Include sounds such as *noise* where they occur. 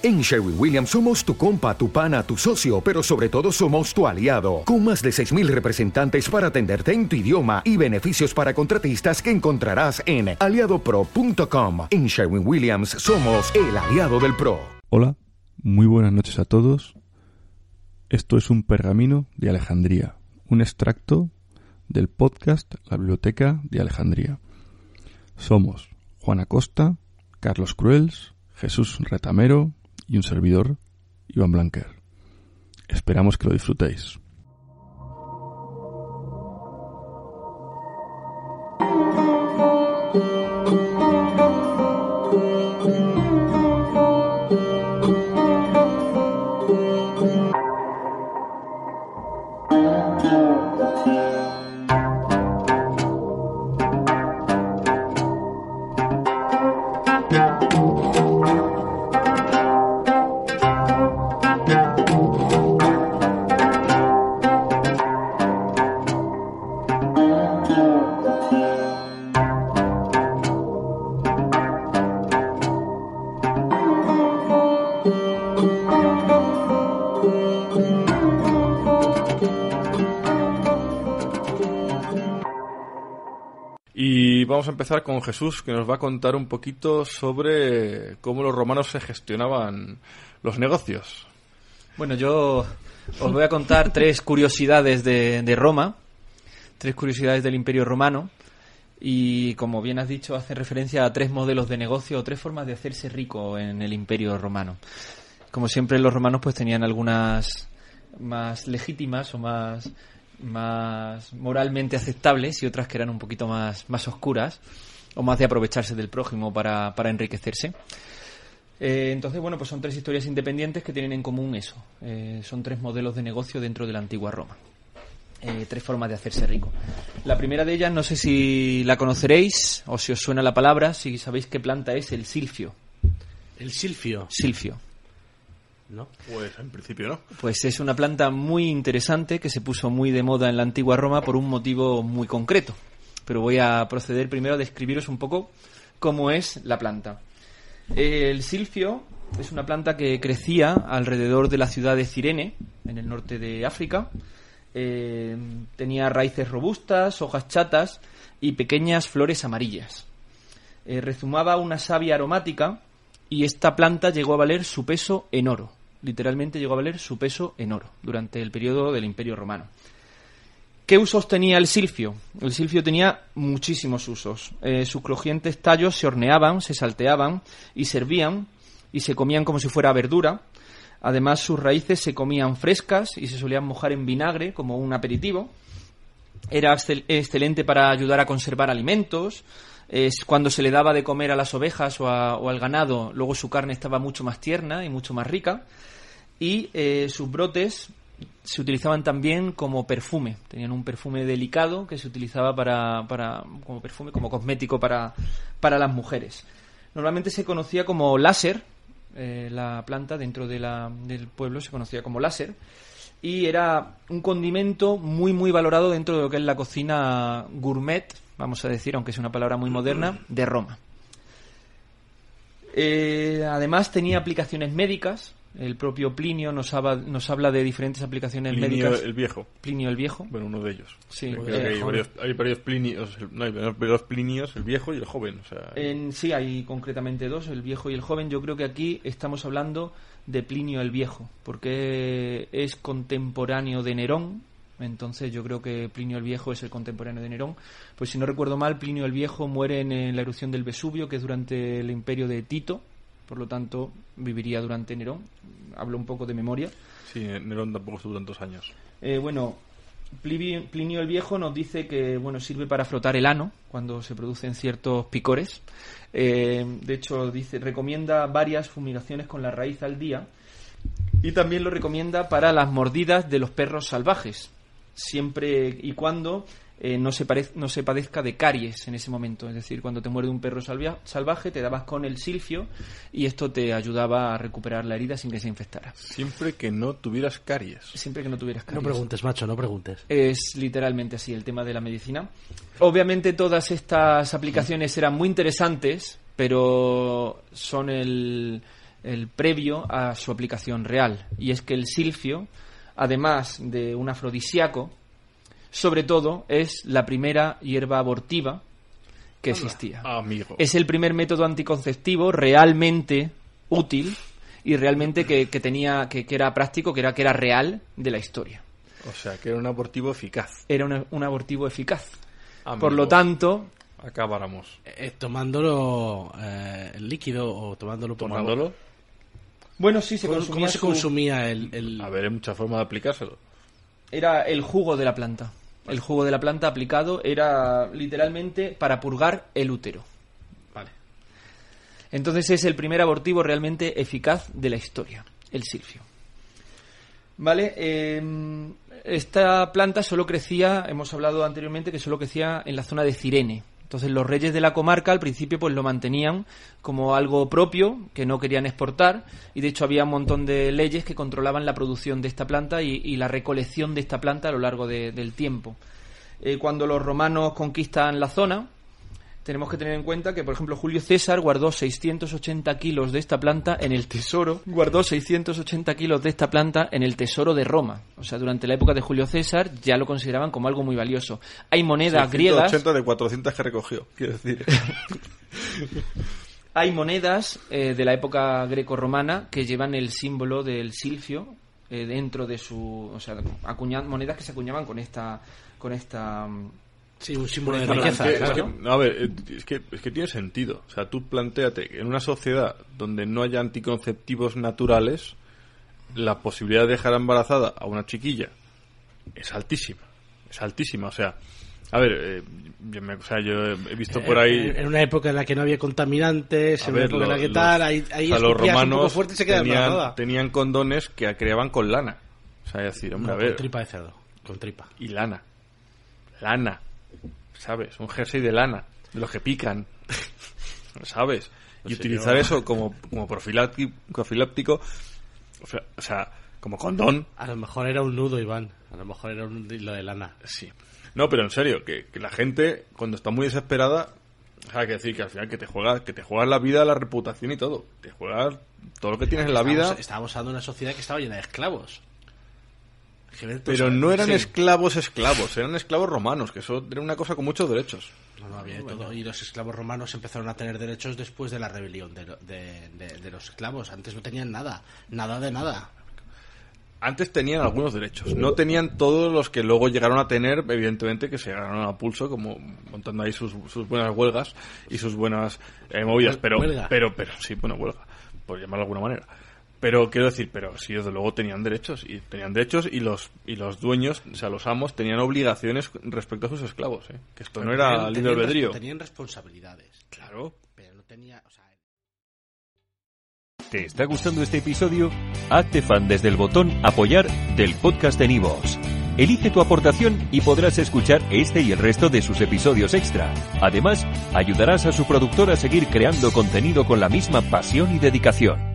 En Sherwin Williams somos tu compa, tu pana, tu socio, pero sobre todo somos tu aliado, con más de 6.000 representantes para atenderte en tu idioma y beneficios para contratistas que encontrarás en aliadopro.com. En Sherwin Williams somos el aliado del PRO. Hola, muy buenas noches a todos. Esto es un pergamino de Alejandría, un extracto del podcast La Biblioteca de Alejandría. Somos Juan Acosta, Carlos Cruels, Jesús Retamero, y un servidor, Iván Blanquer. Esperamos que lo disfrutéis. Y vamos a empezar con Jesús, que nos va a contar un poquito sobre cómo los romanos se gestionaban los negocios. Bueno, yo os voy a contar tres curiosidades de, Roma, tres curiosidades del Imperio Romano, y como bien has dicho, hace referencia a tres modelos de negocio o tres formas de hacerse rico en el Imperio Romano. Como siempre, los romanos pues tenían algunas más legítimas o más más moralmente aceptables y otras que eran un poquito más, más oscuras o más de aprovecharse del prójimo para, para enriquecerse. Eh, entonces, bueno, pues son tres historias independientes que tienen en común eso. Eh, son tres modelos de negocio dentro de la antigua Roma. Eh, tres formas de hacerse rico. La primera de ellas, no sé si la conoceréis o si os suena la palabra, si sabéis qué planta es el silfio. El silfio. Silfio. ¿No? Pues en principio no. Pues es una planta muy interesante que se puso muy de moda en la antigua Roma por un motivo muy concreto. Pero voy a proceder primero a describiros un poco cómo es la planta. El silfio es una planta que crecía alrededor de la ciudad de Cirene, en el norte de África. Eh, tenía raíces robustas, hojas chatas y pequeñas flores amarillas. Eh, rezumaba una savia aromática y esta planta llegó a valer su peso en oro literalmente llegó a valer su peso en oro durante el periodo del Imperio Romano. ¿Qué usos tenía el silfio? El silfio tenía muchísimos usos. Eh, sus crujientes tallos se horneaban, se salteaban y servían y se comían como si fuera verdura. Además, sus raíces se comían frescas y se solían mojar en vinagre como un aperitivo. Era excel excelente para ayudar a conservar alimentos. Es cuando se le daba de comer a las ovejas o, a, al ganado, luego su carne estaba mucho más tierna y mucho más rica y eh, sus brotes se utilizaban también como perfume. Tenían un perfume delicado que se utilizaba para, para como perfume, como cosmético para, para las mujeres. Normalmente se conocía como láser, eh, la planta dentro de la, del pueblo se conocía como láser, y era un condimento muy, muy valorado dentro de lo que es la cocina gourmet, vamos a decir, aunque es una palabra muy moderna, de Roma. Eh, además tenía aplicaciones médicas, el propio Plinio nos habla, nos habla de diferentes aplicaciones Plinio médicas. el Viejo. Plinio el Viejo. Bueno, uno de ellos. Sí. Eh, hay, varios, hay varios Plinios, no, hay varios Plinios, el Viejo y el Joven. O sea, En, sí, hay concretamente dos, el viejo y el joven. Yo creo que aquí estamos hablando de Plinio el Viejo, porque es contemporáneo de Nerón. Entonces yo creo que Plinio el Viejo es el contemporáneo de Nerón. Pues si no recuerdo mal, Plinio el Viejo muere en, la erupción del Vesubio, que es durante el imperio de Tito. Por lo tanto, viviría durante Nerón. Hablo un poco de memoria. sí, Nerón tampoco estuvo tantos años. Eh, bueno, Plinio, Plinio el Viejo nos dice que bueno sirve para frotar el ano cuando se producen ciertos picores. Eh, de hecho, dice recomienda varias fumigaciones con la raíz al día y también lo recomienda para las mordidas de los perros salvajes, siempre y cuando eh, no, se parez- no se padezca de caries en ese momento. Es decir, cuando te muerde un perro salvia- salvaje, te dabas con el silfio y esto te ayudaba a recuperar la herida sin que se infectara. Siempre que no tuvieras caries. Siempre que no tuvieras No caries. preguntes, macho, no preguntes. Es literalmente así el tema de la medicina. Obviamente todas estas aplicaciones eran muy interesantes, pero son el, el previo a su aplicación real. Y es que el silfio, además de un afrodisíaco, sobre todo es la primera hierba abortiva que existía. Amigo. Es el primer método anticonceptivo realmente útil y realmente que, que tenía que, que era práctico, que era que era real de la historia. O sea, que era un abortivo eficaz. Era un, un abortivo eficaz. Amigo. Por lo tanto, Acabáramos. Eh, tomándolo eh, el líquido o tomándolo por. Tomándolo. Bueno, sí, se ¿Cómo, consumía cómo se su- consumía el, el- A ver, hay muchas formas de aplicárselo. Era el jugo de la planta. El jugo de la planta aplicado era literalmente para purgar el útero. Vale. Entonces es el primer abortivo realmente eficaz de la historia, el silfio. Vale, eh, esta planta solo crecía, hemos hablado anteriormente que solo crecía en la zona de Cirene. Entonces los reyes de la comarca al principio pues lo mantenían como algo propio que no querían exportar y de hecho había un montón de leyes que controlaban la producción de esta planta y, la recolección de esta planta a lo largo de- del tiempo. Eh, cuando los romanos conquistan la zona, tenemos que tener en cuenta que, por ejemplo, Julio César guardó 680 kilos de esta planta en el tesoro. Guardó 680 kilos de esta planta en el tesoro de Roma. O sea, durante la época de Julio César ya lo consideraban como algo muy valioso. Hay monedas griegas. 180 de 400 que recogió, quiero decir. *laughs* Hay monedas eh, de la época greco-romana que llevan el símbolo del silfio eh, dentro de su, o sea, acuña- monedas que se acuñaban con esta, con esta. Sí, un símbolo de riqueza. Que- es que- no, a ver, eh, es que, es que tiene sentido. O sea, tú planteate que en una sociedad donde no haya anticonceptivos naturales, la posibilidad de dejar embarazada a una chiquilla es altísima. Es altísima. O sea, a ver, eh, yo, me- o sea, yo he visto por ahí. En una época en la que no había contaminantes, A en ver, una época en la lo- que los- tal, ahí, ahí o sea, los romanos fuerte y se tenían, tenían condones que creaban con lana. O sea, es decir, hombre, No, a con ver, tripa de cerdo. Con tripa. y lana. Lana. ¿Sabes? Un jersey de lana. De los que pican. *laughs* ¿Sabes? Y Pues utilizar eso como, como profiláctico, profiláctico o sea, como condón. A lo mejor era un nudo, Iván. A lo mejor era un hilo de lana. Sí. No, pero en serio, que, que la gente, cuando está muy desesperada, o sea, hay que decir que al final que te juegas, que te juegas la vida, la reputación y todo. Te juegas todo lo que tienes en la vida. Estábamos, estábamos hablando de una sociedad que estaba llena de esclavos. Pero no eran sí. esclavos esclavos, eran esclavos romanos, que eso era una cosa con muchos derechos. No, no, había de todo. Y los esclavos romanos empezaron a tener derechos después de la rebelión de, lo- de- de- de los esclavos. Antes no tenían nada. Nada de nada. Antes tenían algunos derechos, no tenían todos los que luego llegaron a tener, evidentemente, que se ganaron a pulso, como montando ahí sus, sus buenas huelgas y sus buenas eh, movidas. Pero, Huelga. pero, pero, sí, bueno, huelga, por llamarlo de alguna manera. Pero quiero decir, pero sí, desde luego tenían derechos, y tenían derechos y los, y los dueños, o sea, los amos, tenían obligaciones respecto a sus esclavos, ¿eh? Que esto no era libre albedrío. Tenían responsabilidades. Claro. Pero no tenía. O sea, ¿Te está gustando este episodio? Hazte fan desde el botón Apoyar del podcast de Nivos. Elige tu aportación y podrás escuchar este y el resto de sus episodios extra. Además, ayudarás a su productor a seguir creando contenido con la misma pasión y dedicación.